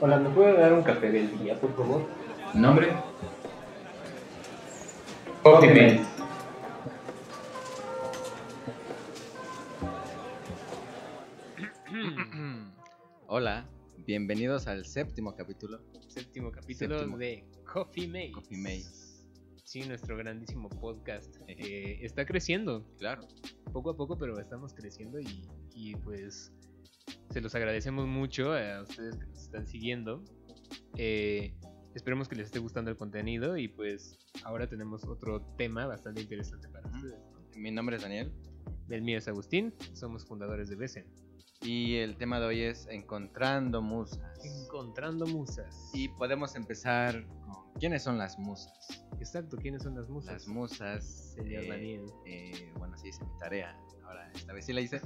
Hola, ¿me puede dar un café del día, por favor? ¿Nombre? Coffee Mate. Hola, bienvenidos al séptimo capítulo. Séptimo capítulo Séptimo. de Coffee Mate. Coffee Mate. Sí, nuestro grandísimo podcast. eh, está creciendo, Claro, poco a poco, pero estamos creciendo y, y, pues se los agradecemos mucho a ustedes que nos están siguiendo. Eh, esperemos que les esté gustando el contenido y pues ahora tenemos otro tema bastante interesante para ustedes. ¿no? mi nombre es Daniel El mío es Agustín, somos fundadores de Besen. y el tema de hoy es encontrando musas. Encontrando musas. Y podemos empezar con quiénes son las musas. Exacto, ¿quiénes son las musas? Las musas, Señor eh, Daniel. eh, bueno, sí hice mi tarea. Ahora esta vez sí la hice.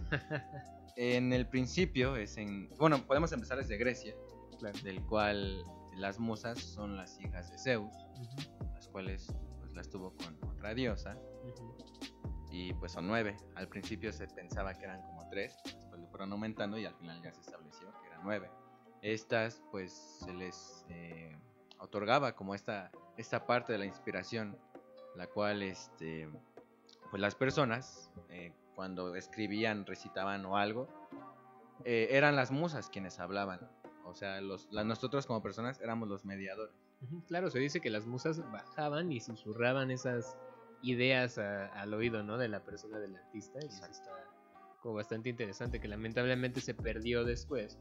en el principio es en, bueno, podemos empezar desde Grecia, Claro. del cual las musas son las hijas de Zeus, Ujú, las cuales pues las tuvo con otra diosa. ujú. y pues son nueve. Al principio se pensaba que eran como tres, después lo fueron aumentando y al final ya se estableció que eran nueve. Estas pues se les eh, otorgaba como esta, esta parte de la inspiración, la cual este, pues las personas eh, cuando escribían, recitaban o algo, eh, eran las musas quienes hablaban. O sea, los, la- nosotros como personas éramos los mediadores. Claro, se dice que las musas bajaban y susurraban esas ideas a- al oído, ¿no? De la persona del artista. Y eso está como bastante interesante, que lamentablemente se perdió después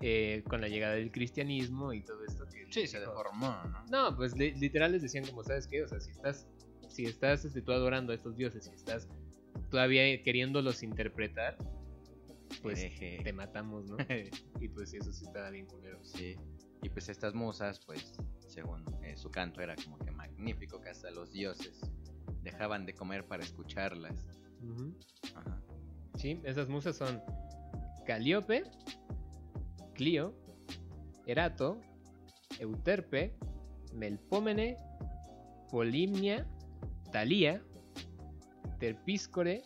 eh, con la llegada del cristianismo y todo esto. Que Sí, se deformó, ¿no? No, pues li- literal les decían como, ¿sabes qué? O sea, si estás, si estás este, tú adorando a estos dioses, si estás todavía queriéndolos interpretar, pues te matamos, ¿no? y pues eso sí estaba bien culero. Sí, y pues estas musas, pues, según eh, su canto era como que magnífico, que hasta los dioses dejaban de comer para escucharlas. Ajá. Sí, esas musas son Calíope, Clio, Erato, Euterpe, Melpómene, Polimnia, Talía, Terpíscore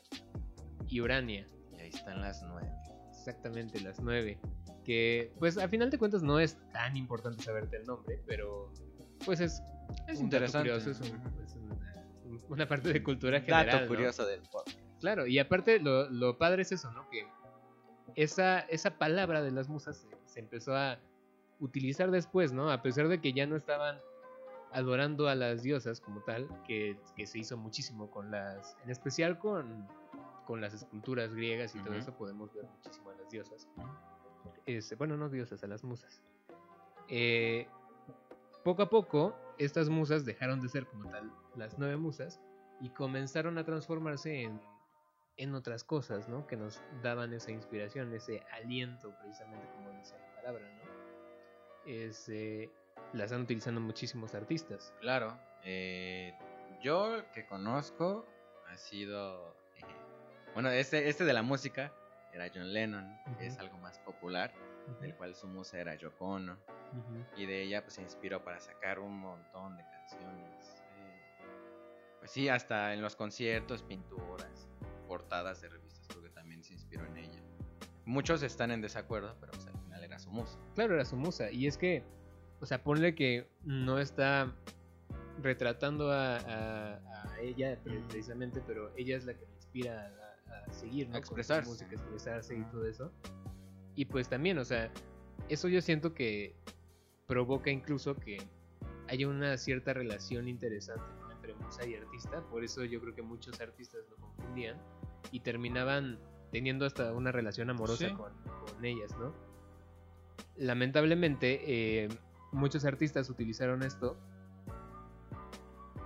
y Urania. Y ahí están las nueve. Exactamente las nueve. Que, pues, a final de cuentas no es tan importante saberte el nombre, pero, pues es, Es interesante. curioso, es, un- es una, una parte de cultura general. Dato ¿no? curioso del podcast. Claro, y aparte lo, lo padre es eso, ¿no? Que esa, esa palabra de las musas se, se empezó a utilizar después, ¿no? A pesar de que ya no estaban adorando a las diosas como tal, que, que se hizo muchísimo con las, en especial con, con las esculturas griegas y todo Ujú. eso, podemos ver muchísimo a las diosas. Este, bueno, no diosas, a las musas. Eh, poco a poco, estas musas dejaron de ser como tal las nueve musas y comenzaron a transformarse en, en otras cosas, ¿no? Que nos daban esa inspiración, ese aliento, precisamente como dice la palabra, ¿no? Es, las están utilizando muchísimos artistas. Claro, eh, yo que conozco ha sido. eh, bueno, este, este de la música era John Lennon, que es algo más popular, del cual su musa era Yoko Ono. Y de ella pues se inspiró para sacar un montón de canciones. eh, pues sí, hasta en los conciertos, pinturas, portadas de revistas, creo que también se inspiró en ella. Muchos están en desacuerdo, pero pues al final era su musa. Claro, era su musa. Y es que, o sea, ponle que no está retratando a, a- a ella pre- precisamente, pero ella es la que me inspira a, a seguir, ¿no? A expresarse. música, expresarse y todo eso. Y pues también, o sea, eso yo siento que provoca incluso que haya una cierta relación interesante ¿no? entre musa y artista. Por eso yo creo que muchos artistas lo confundían y terminaban teniendo hasta una relación amorosa Sí. con, con ellas, ¿no? Lamentablemente, eh, muchos artistas utilizaron esto,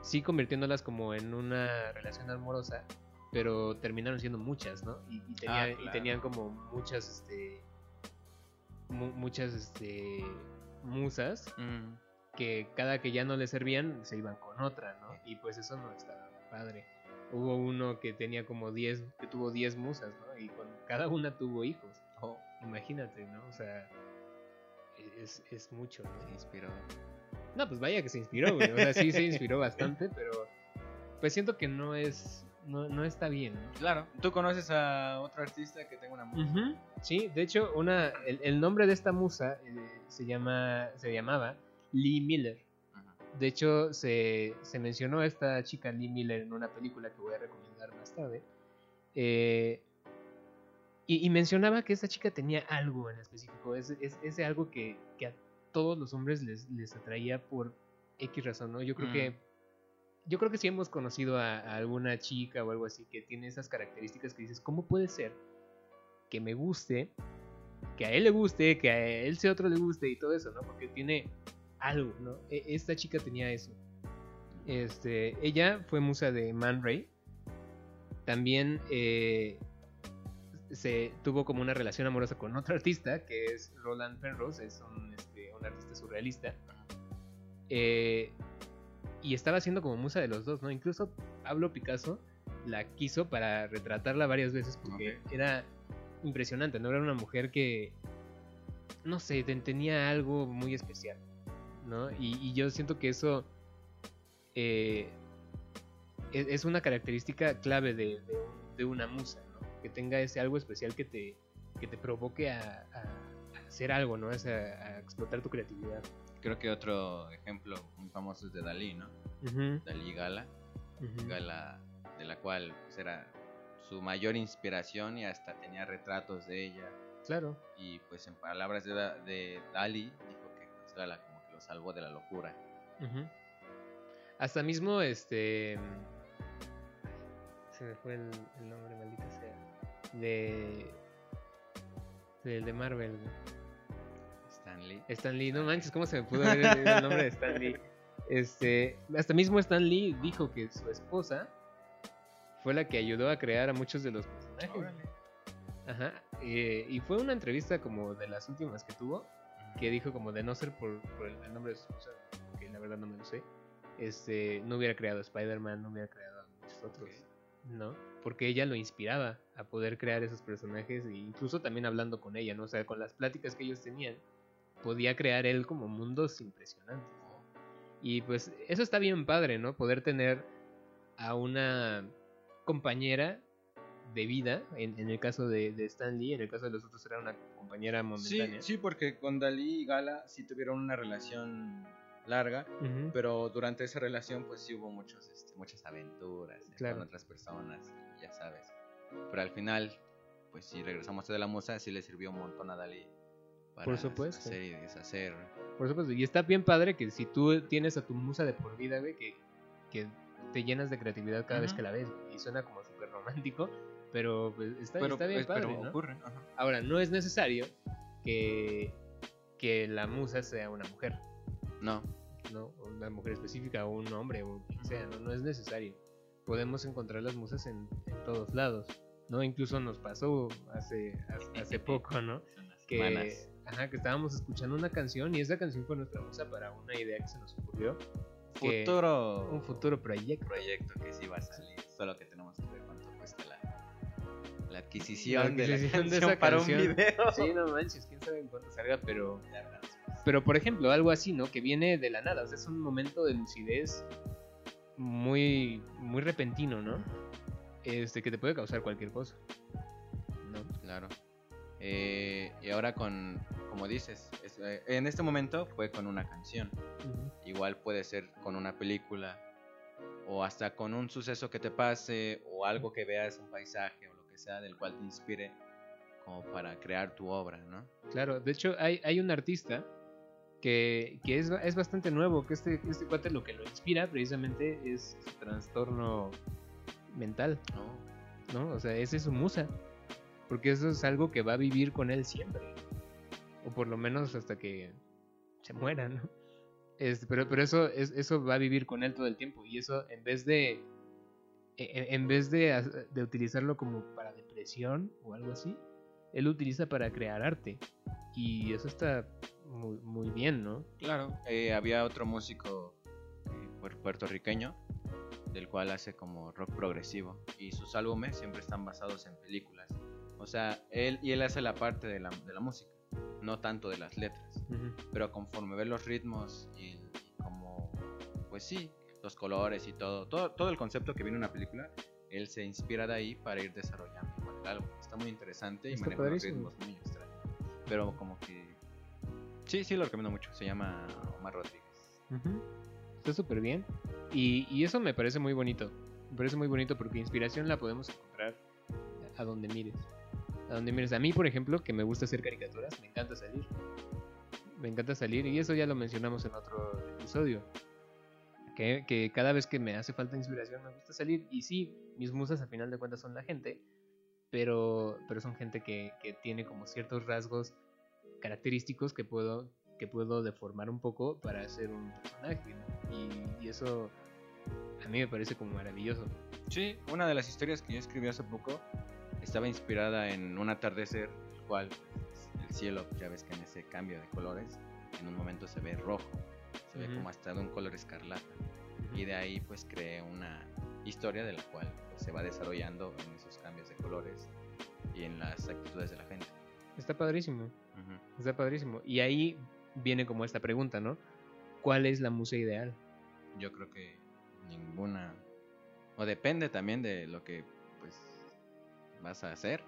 sí convirtiéndolas como en una relación amorosa, pero terminaron siendo muchas, ¿no? Y, y tenía- Ah, y tenían como muchas, este, mu- muchas, este, musas que cada que ya no le servían se iban con otra, ¿no? Y pues eso no estaba padre. Hubo uno que tenía como 10, que tuvo 10 musas, ¿no? Y con cada una tuvo hijos. Oh, Imagínate, ¿no? O sea, es, es mucho, ¿no? se inspiró. No, pues vaya que se inspiró, güey. O sea, sí se inspiró bastante, pero pues siento que no es, no, no está bien, ¿no? Claro. ¿Tú conoces a otro artista que tenga una musa? Sí, de hecho, una, el, el nombre de esta musa eh, se, llama, se llamaba Lee Miller. Ujú. De hecho, se, se mencionó a esta chica Lee Miller en una película que voy a recomendar más tarde. Eh, y, y mencionaba que esta chica tenía algo en específico. Es, es, ese algo que, que a todos los hombres les, les atraía por X razón, ¿no? Yo creo Mm. que. Yo creo que sí hemos conocido a, a alguna chica o algo así que tiene esas características que dices, ¿cómo puede ser que me guste, que a él le guste, que a él sea otro le guste y todo eso, ¿no? Porque tiene algo, ¿no? E- Esta chica tenía eso. Este, ella fue musa de Man Ray. También eh, se tuvo como una relación amorosa con otro artista, que es Roland Penrose, es un, este, un artista surrealista. Eh, y estaba siendo como musa de los dos, ¿no? Incluso Pablo Picasso la quiso para retratarla varias veces porque era impresionante, ¿no? Era una mujer que, no sé, ten- tenía algo muy especial, ¿no? Y, y yo siento que eso eh, es, es una característica clave de, de un- de una musa. Que tenga ese algo especial que te, que te provoque a, a- a hacer algo, ¿no? O sea, a explotar tu creatividad. Creo que otro ejemplo muy famoso es de Dalí, ¿no? Ujú, Dalí Gala. Gala de la cual pues, era su mayor inspiración y hasta tenía retratos de ella. Claro. Y pues en palabras de, de Dalí, dijo que pues, era la, como que lo salvó de la locura. Hasta mismo, este. Se me fue el, el nombre, maldita sea. De. Del de Marvel. güey. Stan Lee. Stan Lee, no manches, ¿cómo se me pudo olvidado el nombre de Stan Lee? Este, hasta mismo Stan Lee dijo que su esposa fue la que ayudó a crear a muchos de los personajes. Ajá. eh, y fue una entrevista como de las últimas que tuvo, que dijo como de no ser por, por el, el nombre de su esposa, que la verdad no me lo sé, este, no hubiera creado Spider-Man, no hubiera creado a muchos otros, ¿no? Porque ella lo inspiraba a poder crear esos personajes, e incluso también hablando con ella, ¿no? O sea, con las pláticas que ellos tenían, podía crear él como mundos impresionantes. Y pues eso está bien padre, ¿no? Poder tener a una compañera de vida, en, en el caso de, de Stan Lee, en el caso de los otros era una compañera Sí, momentánea. sí, porque con Dalí y Gala sí tuvieron una relación larga, pero durante esa relación pues sí hubo muchos, este, muchas aventuras eh, con otras personas, ya sabes. Pero al final, pues si regresamos a de la musa, sí le sirvió un montón a Dalí para Por supuesto. hacer y deshacer. Por supuesto, y está bien padre que si tú tienes a tu musa de por vida, güey, que, que te llenas de creatividad cada vez que la ves, güey, y suena como súper romántico, pero pues, está, pero, está bien pues, padre, pero ¿no? ocurre. ajá. Ahora, no es necesario que, que la musa sea una mujer, No, ¿no? Una mujer específica o un hombre o quien sea, ¿no? No es necesario. Podemos encontrar las musas en, en todos lados, ¿no? Incluso nos pasó hace, hace, hace poco, ¿no? Que, ajá, que estábamos escuchando una canción y esa canción fue nuestra musa para una idea que se nos ocurrió. Futuro, Un futuro proyecto. proyecto que sí va a salir. Solo que tenemos que ver cuánto cuesta la, la La adquisición, de la adquisición de canción esa para canción. un video. Sí, no manches, quién sabe en cuánto salga, pero... Pero por ejemplo, algo así, ¿no? Que viene de la nada, o sea, es un momento de lucidez muy, muy repentino, ¿no? Este, que te puede causar cualquier cosa. ¿No? Claro. Eh, y ahora con, como dices, es- eh, en este momento fue con una canción. Igual puede ser con una película o hasta con un suceso que te pase o algo que veas, un paisaje o lo que sea del cual te inspire como para crear tu obra, ¿no? Claro, de hecho hay, hay un artista que, que es, es bastante nuevo, que este, este cuate lo que lo inspira precisamente es su trastorno mental, Oh, ¿no? O sea, esa es su musa, porque eso es algo que va a vivir con él siempre, o por lo menos hasta que se muera, ¿no? Este, pero, pero eso, es, eso va a vivir con él todo el tiempo, y eso en vez de, en, en vez de, de utilizarlo como para depresión o algo así, él lo utiliza para crear arte. Y eso está muy, muy bien, ¿no? Claro. Eh, había otro músico eh, puer- puertorriqueño del cual hace como rock progresivo y sus álbumes siempre están basados en películas. O sea, él y él hace la parte de la, de la música, no tanto de las letras. pero conforme ve los ritmos y, y como, pues sí, los colores y todo, todo, todo el concepto que viene en una película, él se inspira de ahí para ir desarrollando el álbum. Está muy interesante y Está maneja padrísimo. ritmos muy extraños, pero como que Sí, sí, lo recomiendo mucho. Se llama Omar Rodríguez. Está súper bien. Y, y eso me parece muy bonito. Me parece muy bonito porque inspiración la podemos encontrar a donde mires. A donde mires. A mí, por ejemplo, que me gusta hacer caricaturas, me encanta salir. Me encanta salir y eso ya lo mencionamos en otro episodio. Que, que cada vez que me hace falta inspiración me gusta salir. Y sí, mis musas a final de cuentas son la gente. Pero, pero son gente que, que tiene como ciertos rasgos característicos que puedo, que puedo deformar un poco para hacer un personaje. Y, y eso a mí me parece como maravilloso. Sí, una de las historias que yo escribí hace poco estaba inspirada en un atardecer, el cual pues, el cielo, ya ves que en ese cambio de colores, en un momento se ve rojo, se ve Ujú. como hasta de un color escarlata. Y de ahí pues creé una historia de la cual pues, se va desarrollando en esos cambios de colores y en las actitudes de la gente. Está padrísimo, Ujú. está padrísimo. Y ahí viene como esta pregunta, ¿no? ¿Cuál es la musa ideal? Yo creo que ninguna, o depende también de lo que pues vas a hacer.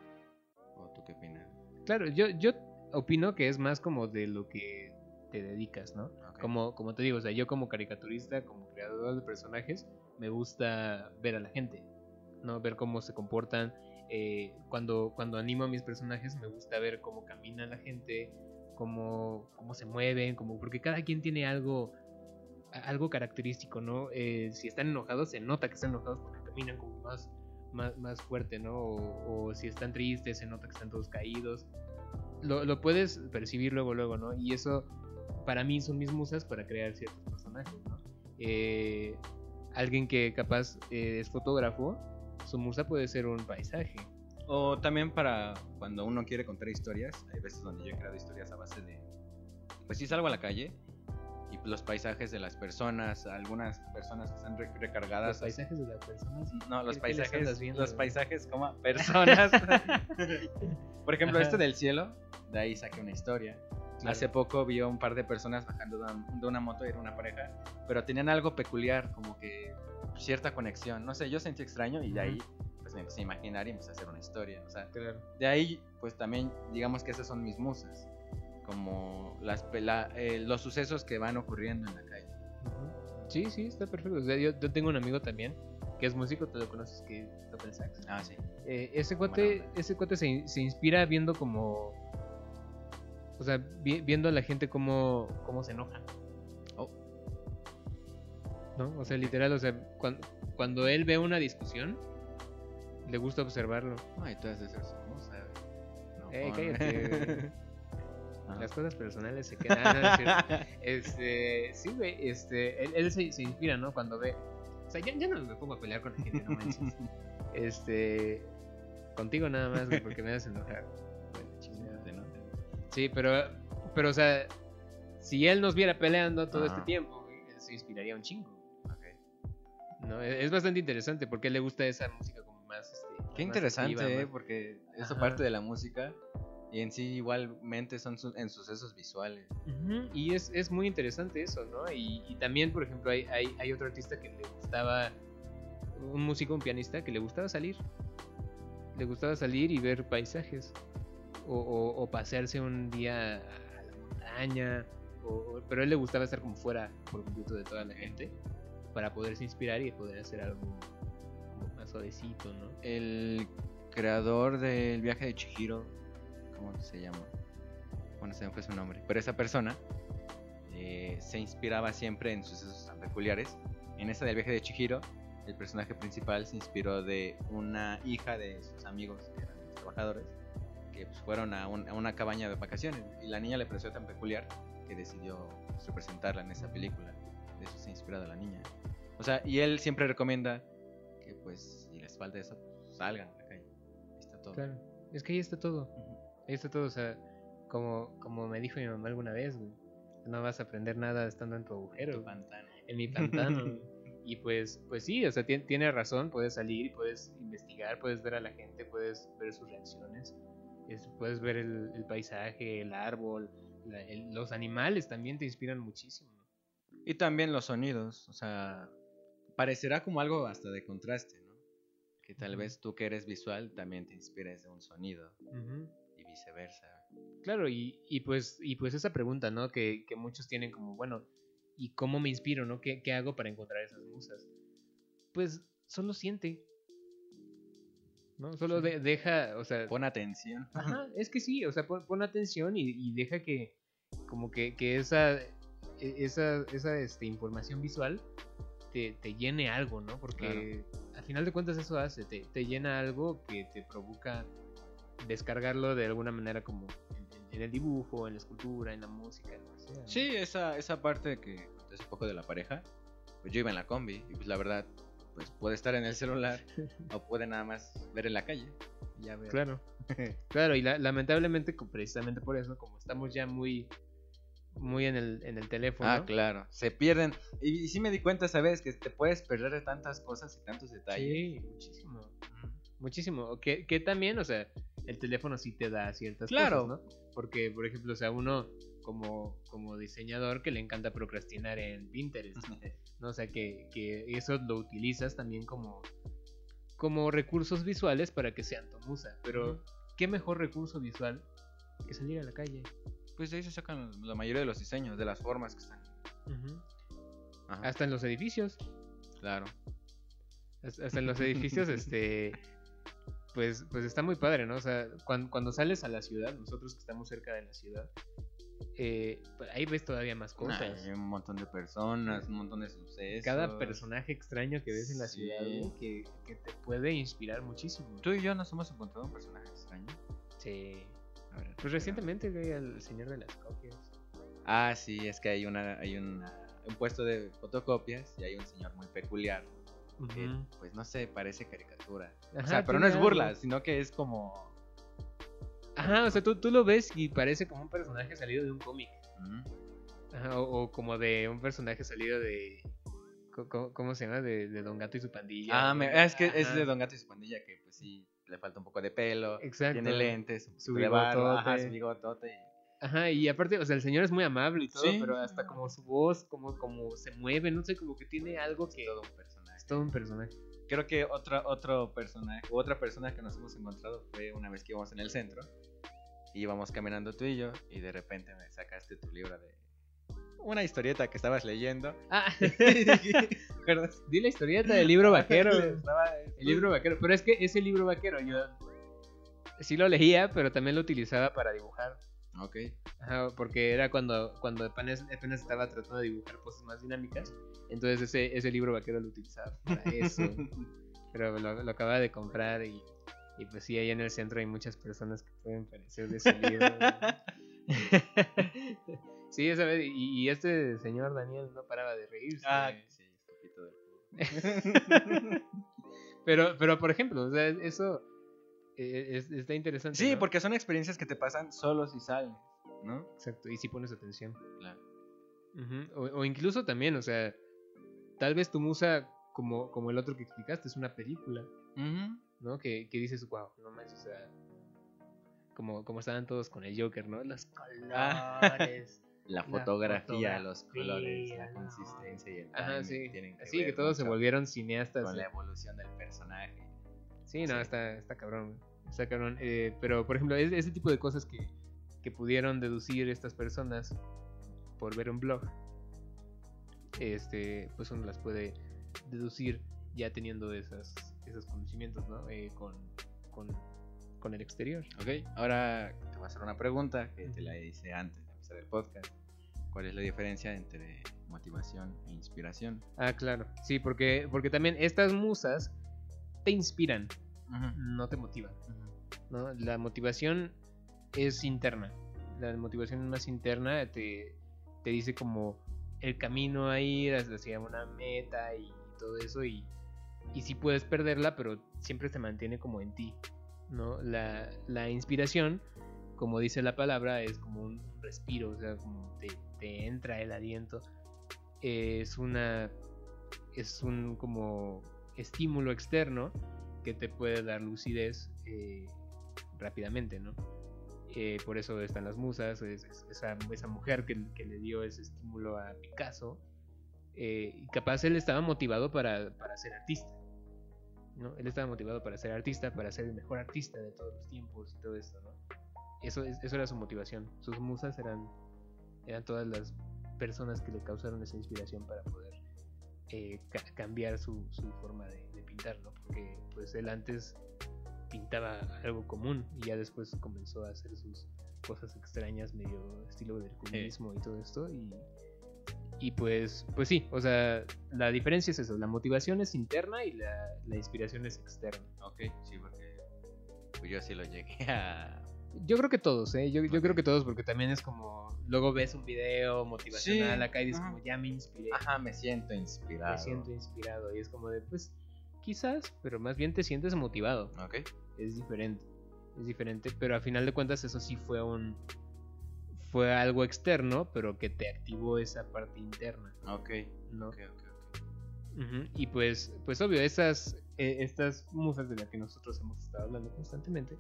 ¿O tú qué opinas? Claro, yo, yo opino que es más como de lo que te dedicas, ¿no? Como, como te digo, o sea, yo como caricaturista, como creador de personajes, me gusta ver a la gente, ¿no? Ver cómo se comportan. Eh, cuando, cuando animo a mis personajes, me gusta ver cómo camina la gente, cómo, cómo se mueven, como, porque cada quien tiene algo, algo característico, ¿no? Eh, si están enojados, se nota que están enojados porque caminan como más, más, más fuerte, ¿no? O, o si están tristes, se nota que están todos caídos. Lo, lo puedes percibir luego, luego, ¿no? Y eso para mí son mis musas para crear ciertos personajes, ¿no? Eh, alguien que capaz eh, es fotógrafo, su musa puede ser un paisaje. O también para cuando uno quiere contar historias, hay veces donde yo he creado historias a base de, pues sí salgo a la calle y los paisajes de las personas, algunas personas que están re- Los recargadas. paisajes de las personas. No, los ¿Qué- qué les andas paisajes, viendo, los güey? paisajes como personas. Por ejemplo, Ajá. este del cielo, de ahí saqué una historia. Claro. Hace poco vi a un par de personas bajando de una moto, era una pareja, pero tenían algo peculiar, como que cierta conexión. No sé, yo sentí extraño y de ahí pues me empecé a imaginar y empecé a hacer una historia. O sea, Claro. de ahí pues también digamos que esas son mis musas, como las, la- eh, los sucesos que van ocurriendo en la calle. Sí, sí, está perfecto. O sea, yo, yo tengo un amigo también que es músico, tú lo conoces, que toca el sax. Ah, sí. Eh, ese cuate, ese cuate se, se inspira viendo como. O sea, vi- viendo a la gente cómo, cómo se enoja. ¿No? O sea, literal, o sea, cuan- cuando, él ve una discusión, le gusta observarlo. Ay, ser su musa. No, Eh, joder. cállate. Ajá. Las cosas personales se quedan. No. Este, sí, güey, este, él, él se, se inspira, ¿no? Cuando ve. O sea, ya, ya no me pongo a pelear con la gente, no manches. Este, contigo nada más, güey, porque me das enojar. Bueno. Sí, pero, pero, o sea, si él nos viera peleando todo este tiempo, güey, él se inspiraría un chingo. ¿No? Es, es bastante interesante porque le gusta esa música como más. Este, Qué más interesante, activa, eh, porque eso Ajá. parte de la música y en sí igualmente son su- en sucesos visuales. Y es, es muy interesante eso, ¿no? Y, y también, por ejemplo, hay, hay, hay otro artista que le gustaba, un músico, un pianista, que le gustaba salir. Le gustaba salir y ver paisajes. O, o- o pasearse un día a la montaña. o- o- pero a él le gustaba estar como fuera por completo de toda la gente. Para poderse inspirar y poder hacer algo más suavecito, ¿no? El creador del viaje de Chihiro, ¿cómo se llama? Bueno, se me fue su nombre. Pero esa persona eh, se inspiraba siempre en sucesos tan peculiares. En esa del viaje de Chihiro, el personaje principal se inspiró de una hija de sus amigos, que eran trabajadores, que pues, fueron a, un- a una cabaña de vacaciones. Y la niña le pareció tan peculiar que decidió pues, representarla en esa película. De eso se ha inspirado la niña. O sea, y él siempre recomienda que pues si les falta eso, pues, salgan a la calle. Ahí está todo. Claro. Es que ahí está todo. Ujú. Ahí está todo, o sea, como, como me dijo mi mamá alguna vez, güey, no vas a aprender nada estando en tu agujero, Tu güey, pantano. en mi pantano. y pues, pues sí, o sea, tien- tiene razón, puedes salir, puedes investigar, puedes ver a la gente, puedes ver sus reacciones, es- puedes ver el, el paisaje, el árbol, la- el- los animales también te inspiran muchísimo. Y también los sonidos, o sea, parecerá como algo hasta de contraste, ¿no? Que tal vez tú que eres visual también te inspires de un sonido y viceversa. Claro, y, y pues, y pues esa pregunta, ¿no? Que, que muchos tienen como, bueno, ¿y cómo me inspiro, no? ¿Qué, qué hago para encontrar esas musas? Pues solo siente. ¿No? Solo Sí. de- deja, o sea... Pon atención. Ajá, es que sí, o sea, pon, pon atención y, y deja que, como que, que esa, e- esa, esa este, información visual te, te llene algo, ¿no? Porque al final de cuentas eso hace, te, te llena algo que te provoca descargarlo de alguna manera como en, en el dibujo, en la escultura, en la música, en lo que sea, ¿no? Sí, esa, esa parte que conté hace poco de la pareja, pues yo iba en la combi y pues la verdad, pues puede estar en el celular o puede nada más ver en la calle. Ya ver. Claro, claro, y la- lamentablemente precisamente por eso, como estamos ya muy, muy en el, en el teléfono, Ah, claro, se pierden. Y, y sí me di cuenta, ¿sabes? Que te puedes perder de tantas cosas y tantos detalles. sí, muchísimo. Muchísimo. Que, que también, o sea, el teléfono sí te da ciertas Claro. cosas, ¿no? Porque, por ejemplo, o sea, uno como, como diseñador que le encanta procrastinar en Pinterest, ¿no? O sea, que, que eso lo utilizas también como, como recursos visuales para que sean tu musa. Pero. ¿qué mejor recurso visual que salir a la calle? Pues de ahí se sacan la mayoría de los diseños, de las formas que están. Ajá, Hasta en los edificios. claro. Hasta en los edificios, este. Pues, pues está muy padre, ¿no? O sea, cuando, cuando sales a la ciudad, nosotros que estamos cerca de la ciudad, eh, pues ahí ves todavía más cosas. Hay un montón de personas, un montón de sucesos. Cada personaje extraño que ves en la Sí. ciudad, que, que te puede inspirar muchísimo. Tú y yo nos hemos encontrado un personaje extraño. Sí. A ver, Pues recientemente, güey, al señor de las copias. Ah, sí, es que hay una, hay una, un puesto de fotocopias y hay un señor muy peculiar que, pues no sé, parece caricatura. o sea, pero no es burla, algo. sino que es como. Ajá, o sea, tú, tú lo ves y parece como un personaje salido de un cómic. Ajá, o, o como de un personaje salido de. ¿Cómo se llama? De, de Don Gato y su pandilla. Ah, me- es que es de Don Gato y su pandilla que, pues sí, le falta un poco de pelo. Exacto. Tiene lentes, Su barba, ajá, bigotote. su bigotote. y- Ajá, y aparte, o sea, el señor es muy amable y todo, Sí. pero hasta como su voz, como, como se mueve, no sé, como que tiene algo que. Es todo un personaje. Es todo un personaje. Creo que otra, otro personaje, otra persona que nos hemos encontrado fue una vez que íbamos en el centro. Y íbamos caminando tú y yo, y de repente me sacaste tu libro de. Una historieta que estabas leyendo. Ah, ¿Verdad? di la historieta del libro vaquero. El libro vaquero. Pero es que ese libro vaquero yo sí lo leía, pero también lo utilizaba para dibujar. Ok. Ajá, porque era cuando, cuando apenas, apenas estaba tratando de dibujar cosas más dinámicas. Entonces ese, ese libro vaquero lo utilizaba para eso. pero lo, lo acababa de comprar y, y pues sí, ahí en el centro hay muchas personas que pueden parecer de ese libro. Sí, esa vez, y, y este señor Daniel no paraba de reírse. Ah, sí, un poquito de. Pero, pero por ejemplo, o sea, eso eh, es- está interesante. Sí, ¿no? porque son experiencias que te pasan solo si sales, ¿no? Exacto, y si pones atención. Claro. O, o incluso también, o sea, tal vez tu musa, como, como el otro que explicaste, es una película, ¿no? Que, que dices, wow, no manches, o sea, como, como estaban todos con el Joker, ¿no? Los Ah. colores. La La fotografía, los colores, la consistencia y el Ajá, sí. tienen Así que ver todos se volvieron cineastas. con la evolución del personaje. Sí, no, Sí. está, está cabrón. Está cabrón. Eh, pero, por ejemplo, es- ese tipo de cosas que, que pudieron deducir estas personas por ver un blog, este, pues uno las puede deducir ya teniendo esas, esos conocimientos, ¿no? Eh, con, con, con el exterior. Ok, ahora te voy a hacer una pregunta que te la hice antes de empezar el podcast. ¿Cuál es la diferencia entre motivación e inspiración? Ah, claro. Sí, porque, porque también estas musas te inspiran, no te motivan. ¿no? La motivación es interna. La motivación más interna te, te dice como el camino a ir hacia una meta y todo eso y, y sí puedes perderla, pero siempre se mantiene como en ti. ¿no? La, la inspiración, como dice la palabra, es como un respiro, o sea, como te, entra el aliento. Es una es un como estímulo externo que te puede dar lucidez eh, rápidamente, ¿no? Eh, por eso están las musas, es- es- esa, mujer que, que le dio ese estímulo a Picasso, eh, y capaz él estaba motivado para, para ser artista, ¿no? Él estaba motivado para ser artista, para ser el mejor artista de todos los tiempos y todo esto, ¿no? Eso, es- eso era su motivación. Sus musas eran, eran todas las personas que le causaron esa inspiración para poder eh, ca- cambiar su, forma de, pintar, ¿no? Porque pues él antes pintaba algo común y ya después comenzó a hacer sus cosas extrañas, medio estilo del cubismo y todo esto y, y pues pues sí, o sea, la diferencia es eso, la motivación es interna y la, la inspiración es externa. Ok, sí, porque pues yo sí lo llegué a... Yo creo que todos, ¿eh? Yo, yo creo que todos porque también es como, luego ves un video motivacional Sí, acá y dices ajá. como, ya me inspiré, Ajá, me siento inspirado. me siento inspirado y es como de, pues quizás, pero más bien te sientes motivado. Ok, es diferente. Es diferente, pero a final de cuentas eso sí fue un fue algo externo, pero que te activó esa parte interna, ok, ¿no? ok, ok. ok. Y pues pues obvio, estas eh, estas musas de las que nosotros hemos estado hablando constantemente,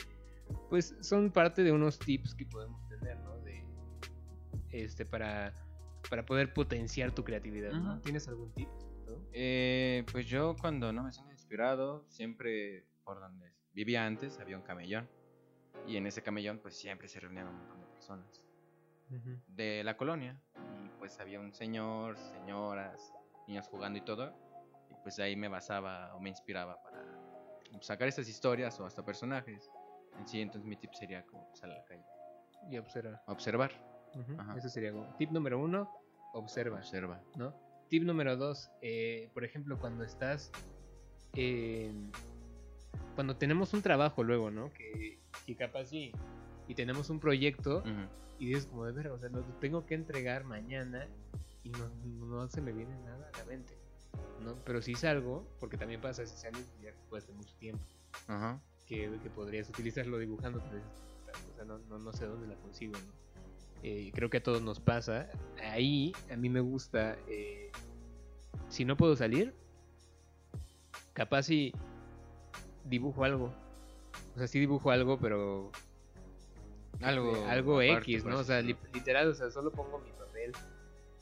pues son parte de unos tips que podemos tener, ¿no? De este para para poder potenciar tu creatividad. ¿Tienes algún tip? no? Eh, pues yo cuando no me siento inspirado, siempre por donde vivía antes había un camellón. Y en ese camellón pues siempre se reunían un montón de personas de la colonia. Y pues había un señor, señoras, niños jugando y todo. Y pues ahí me basaba o me inspiraba para sacar estas historias o hasta personajes. En sí, entonces mi tip sería como salir a la calle. Y observa. Observar. Ajá. Ese sería como tip número uno, observa. Observa. ¿no? Tip número dos, eh, por ejemplo, cuando estás, eh, cuando tenemos un trabajo luego, ¿no? Que, que capaz sí, y tenemos un proyecto y dices como de ver, o sea, lo tengo que entregar mañana y no, no se me viene nada a la mente, ¿no? Pero si salgo, porque también pasa si sales ya después de mucho tiempo, Ajá. Que, que podrías utilizarlo dibujando, pero o sea, no, no, no sé dónde la consigo, ¿no? Eh, creo que a todos nos pasa. Ahí a mí me gusta, eh, si no puedo salir, capaz si dibujo algo. O sea, sí dibujo algo, pero Algo, eh, algo aparte, X, ¿no? O sea, li- literal, o sea, solo pongo mi papel,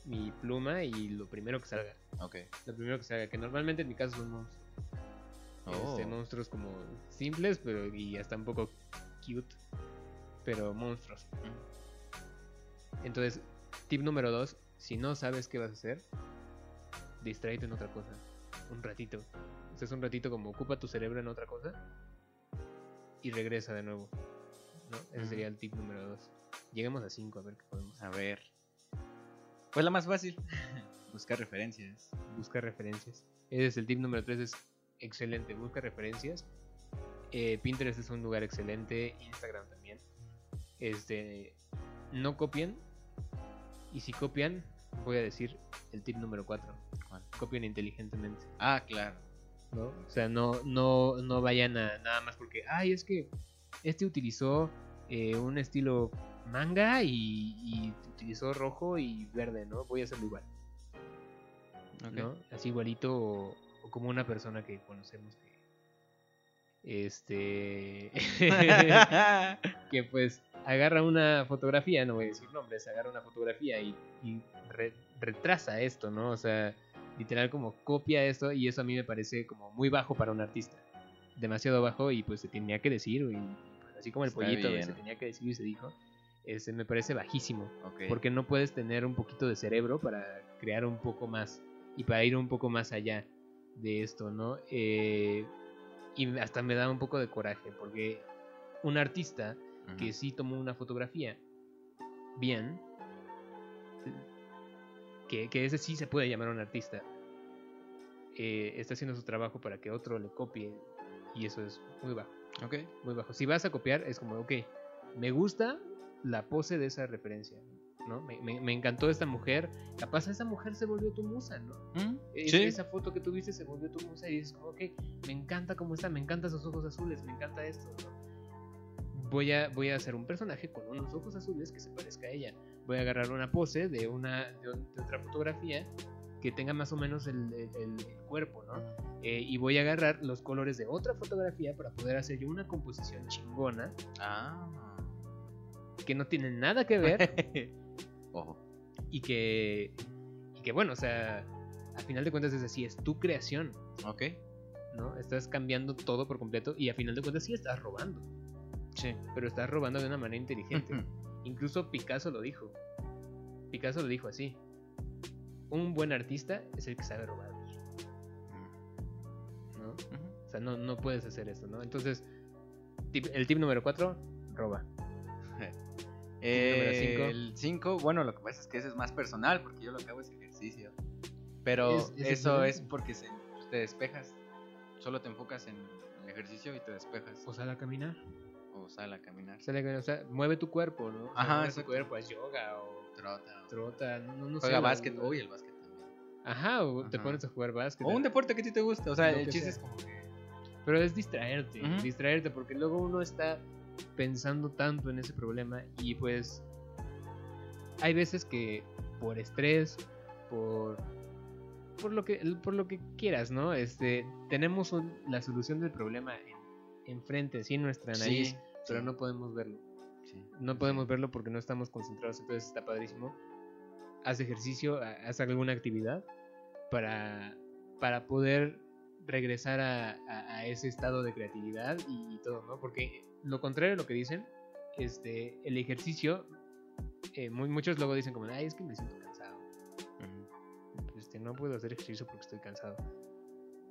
mi pluma y lo primero que salga. Ok. Lo primero que salga, que normalmente en mi caso son monstruos. Este, Oh. monstruos como simples, pero y hasta un poco cute, pero monstruos. Entonces, tip número dos, si no sabes qué vas a hacer, distráete en otra cosa, un ratito. O sea, es un ratito como ocupa tu cerebro en otra cosa y regresa de nuevo. ¿no? Ese sería el tip número dos. Lleguemos a cinco, a ver qué podemos A ver. Pues la más fácil. Buscar referencias. busca referencias. Ese es el tip número 3, es excelente, busca referencias. Eh, Pinterest es un lugar excelente, Instagram también. Este, no copien. Y si copian, voy a decir el tip número 4. ¿Cuál? Copien inteligentemente. Ah, claro. ¿no? O sea, no, no, no vayan a nada más porque, ay, es que este utilizó eh, un estilo manga y, y utilizó rojo y verde, ¿no? Voy a hacerlo igual. ¿no? Así igualito o como una persona que conocemos que este que pues agarra una fotografía, no voy a decir nombres, agarra una fotografía y, y re- retrasa esto, ¿no? O sea, literal como copia esto y eso a mí me parece como muy bajo para un artista. Demasiado bajo y pues se tenía que decir, y, pues, así como el Está pollito bien. se tenía que decir y se dijo, este, me parece bajísimo Ok. porque no puedes tener un poquito de cerebro para crear un poco más y para ir un poco más allá de esto, ¿no? Eh, y hasta me da un poco de coraje, porque un artista que sí tomó una fotografía bien, que, que ese sí se puede llamar un artista, eh, está haciendo su trabajo para que otro le copie y eso es muy bajo Ok. muy bajo. Si vas a copiar, es como, ok, me gusta la pose de esa referencia, ¿no? Me, me- me encantó esta mujer, capaz esa mujer se volvió tu musa, ¿no? Mm, Es- Sí. Esa foto que tuviste se volvió tu musa y dices como, ok, me encanta cómo está, me encantan sus ojos azules, me encanta esto, ¿no? Voy a, voy a hacer un personaje con unos ojos azules que se parezca a ella. Voy a agarrar una pose de, una, de, otra fotografía que tenga más o menos el- el cuerpo, ¿no? Eh, y voy a agarrar los colores de otra fotografía para poder hacer yo una composición chingona Ah. que no tiene nada que ver Ojo. y que, y que bueno, o sea, al final de cuentas es así, es tu creación, Ok. ¿no? Estás cambiando todo por completo y al final de cuentas sí estás robando. Sí. pero estás robando de una manera inteligente. Incluso Picasso lo dijo. Picasso lo dijo así. Un buen artista es el que sabe robar. ¿no? O sea, no, no puedes hacer eso, ¿no? Entonces, tip- el tip número 4, roba. Eh, cinco. El 5, bueno, lo que pasa es que ese es más personal porque yo lo que hago es ejercicio. Pero Es- es eso es porque se- te despejas. Solo te enfocas en el ejercicio y te despejas. O sal a caminar. O sale a caminar. Sale a caminar, o sea, mueve tu cuerpo, ¿no? O sea, Ajá, mueve tu cuerpo, haz yoga o Trota. o- trota, no, no, no sé, Juega básquet. Uy, el básquet también. Ajá, o te pones a jugar básquet. O un deporte que a ti te gusta. O sea, Lo el chiste sea. es como que. Pero es distraerte, distraerte, porque luego uno está pensando tanto en ese problema y pues hay veces que por estrés, por por lo que por lo que quieras, ¿no? Este tenemos un- la solución del problema en, enfrente, sí, en nuestra nariz, Sí, pero sí, no podemos verlo. sí. No podemos verlo porque no estamos concentrados, entonces está padrísimo. Haz ejercicio, ha- haz alguna actividad para, para poder regresar a, a- a ese estado de creatividad y, y todo, ¿no? Porque lo contrario a lo que dicen, este, el ejercicio, eh, mu- muchos luego dicen como, ay, es que me siento cansado. Ujú. Este, no puedo hacer ejercicio porque estoy cansado.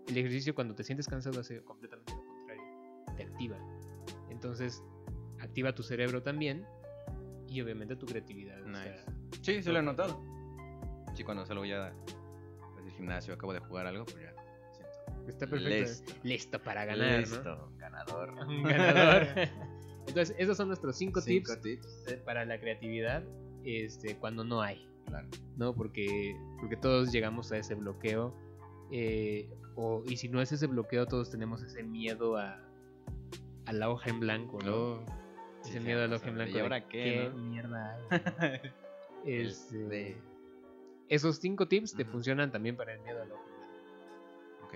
El ejercicio cuando te sientes cansado hace completamente lo contrario. Te activa. Entonces, activa tu cerebro también y obviamente tu creatividad. o sea, Nice. Sí, sí lo he notado. Sí, cuando salgo ya pues, del gimnasio, acabo de jugar algo, pues ya. Está perfecto. Listo. Listo para ganar, Listo, ganador. ¿no? Un ganador. Entonces, esos son nuestros cinco, Cinco tips tips. eh, para la creatividad este, cuando no hay. Claro. ¿no? Porque, porque todos llegamos a ese bloqueo. eh, o, y si no es ese bloqueo, todos tenemos ese miedo a, a la hoja en blanco, ¿no? Luego, ese sí, miedo a la hoja en blanco. ¿Y ahora qué? no? mierda? Este, De- Esos cinco tips te funcionan también para el miedo a la hoja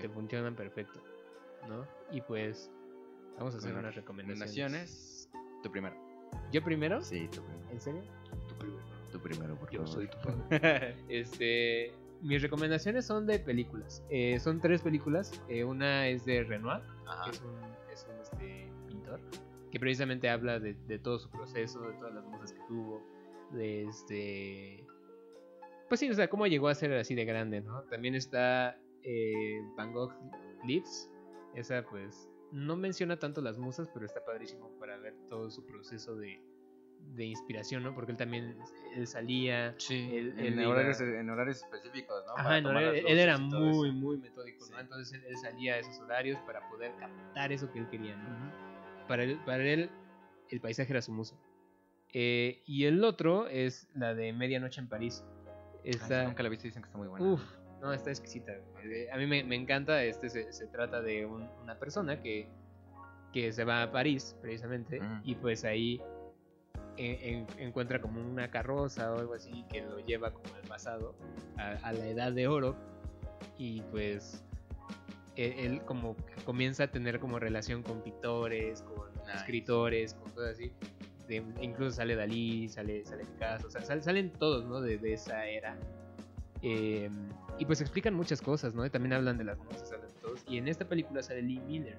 Te funcionan perfecto, ¿no? Y pues, vamos a hacer Bueno, unas recomendaciones. Recomendaciones. Tu primero. ¿Yo primero? Sí, tu primero. ¿En serio? Tu primero. Tu primero, por Yo favor. soy tu padre. Este, mis recomendaciones son de películas. Eh, son tres películas. Eh, una es de Renoir, Ajá. que es un, es un, este, pintor, que precisamente habla de, de todo su proceso, de todas las musas que tuvo, de este... Pues sí, o sea, cómo llegó a ser así de grande, ¿no? También está eh, Van Gogh Lives. Esa pues no menciona tanto las musas, pero está padrísimo para ver todo su proceso de, de inspiración, ¿no? Porque él también él salía... Sí, Él- en, iba- horarios, en horarios específicos, ¿no? Ajá, él, era muy, muy metódico, ¿no? Entonces él, él salía a esos horarios para poder captar eso que él quería, ¿no? Para él, para él el paisaje era su musa. Eh, y el otro es la de Medianoche en París. Esta, nunca la viste, dicen que está muy buena. Uf, no, está exquisita. Eh, A mí me, me encanta, este se, se trata de un- una persona que, que se va a París, precisamente, Ujú. y pues ahí en- en- encuentra como una carroza o algo así que lo lleva como al pasado, a, a la edad de oro, y pues e- él como comienza a tener como relación con pintores, con Nice. escritores, con cosas así. De- incluso sale Dalí, sale, sale Picasso, o sea, sal- salen todos, ¿no? De, de esa era. Eh, y pues explican muchas cosas, ¿no? Y también hablan de las musas, hablan de todos. Y en esta película sale Lee Miller.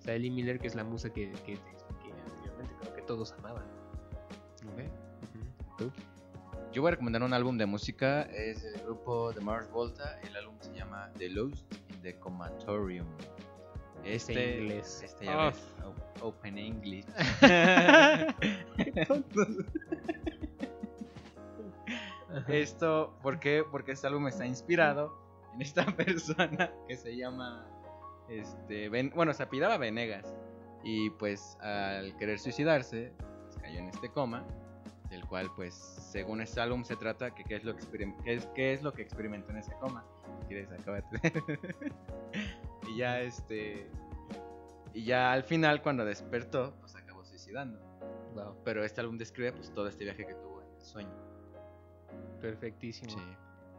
Sale Lee Miller, que es la musa que, que te expliqué anteriormente, creo que todos amaban. Ok. ¿Tú? Yo voy a recomendar un álbum de música, es el grupo de Mars Volta, el álbum se llama The Lost in the Comatorium. Ese Este inglés. Este ya Oh. ves, Open English. Esto, ¿por qué? Porque este álbum está inspirado en esta persona que se llama, este, Ben- bueno, se apidaba Venegas. Y pues al querer suicidarse, pues, cayó en este coma, del cual pues según este álbum se trata que qué es lo que, qué es, qué es lo que experimentó en ese coma. Quieres, y ya este... Y ya al final cuando despertó, pues acabó suicidando. Wow, Pero este álbum describe pues todo este viaje que tuvo en el sueño. Perfectísimo. Sí.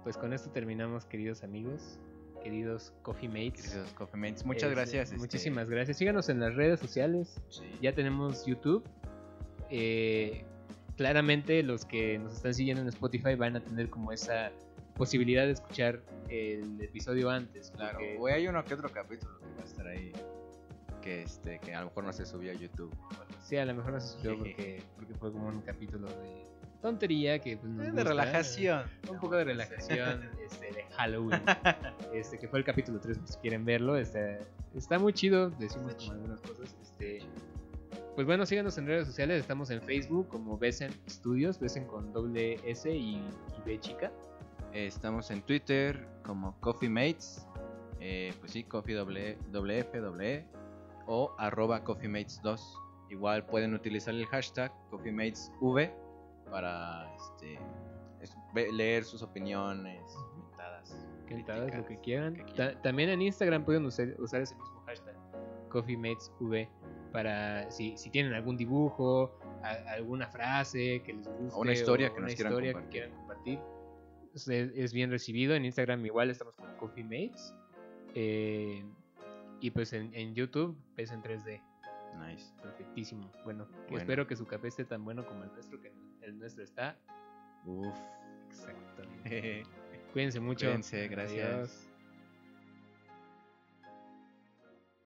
Pues con esto terminamos, queridos amigos, queridos Coffee Mates. Queridos Coffee Mates, muchas Este, gracias. este, Muchísimas gracias. Síganos en las redes sociales. sí. Ya tenemos YouTube. Eh, claramente los que nos están siguiendo en Spotify van a tener como esa posibilidad de escuchar el episodio antes. Claro, güey, hay uno que otro capítulo que va a estar ahí que este que a lo mejor no se subió a YouTube o. Sí, a lo mejor no se escuchó porque, porque fue como un capítulo de tontería que pues, nos de gusta, relajación. Un poco de relajación este, de Halloween. Este, que fue el capítulo 3, si quieren verlo. Está, está muy chido, decimos como algunas cosas. Este, pues bueno, síganos en redes sociales. Estamos en Facebook como Besen Studios, Besen con doble S y, y B chica. Eh, Estamos en Twitter como Coffee Mates. eh, pues sí, Coffee doble, doble F, doble E. O arroba Coffee Mates 2. Igual pueden utilizar el hashtag Coffee Mates V para este, es- leer sus opiniones, mentadas, Cantadas, lo que quieran. Ta- también en Instagram pueden usar, usar ese mismo hashtag, CoffeeMatesV, para si, si tienen algún dibujo, a- alguna frase que les guste, una historia que una nos quieran historia que compartir. quieran compartir. Es, es bien recibido. En Instagram igual estamos con CoffeeMates. eh, y pues en, en YouTube ves en 3D. Nice. Perfectísimo. Bueno, espero que su café esté tan bueno como el nuestro, que el nuestro está. Uf. Exactamente. Cuídense mucho. Cuídense, gracias. Adiós.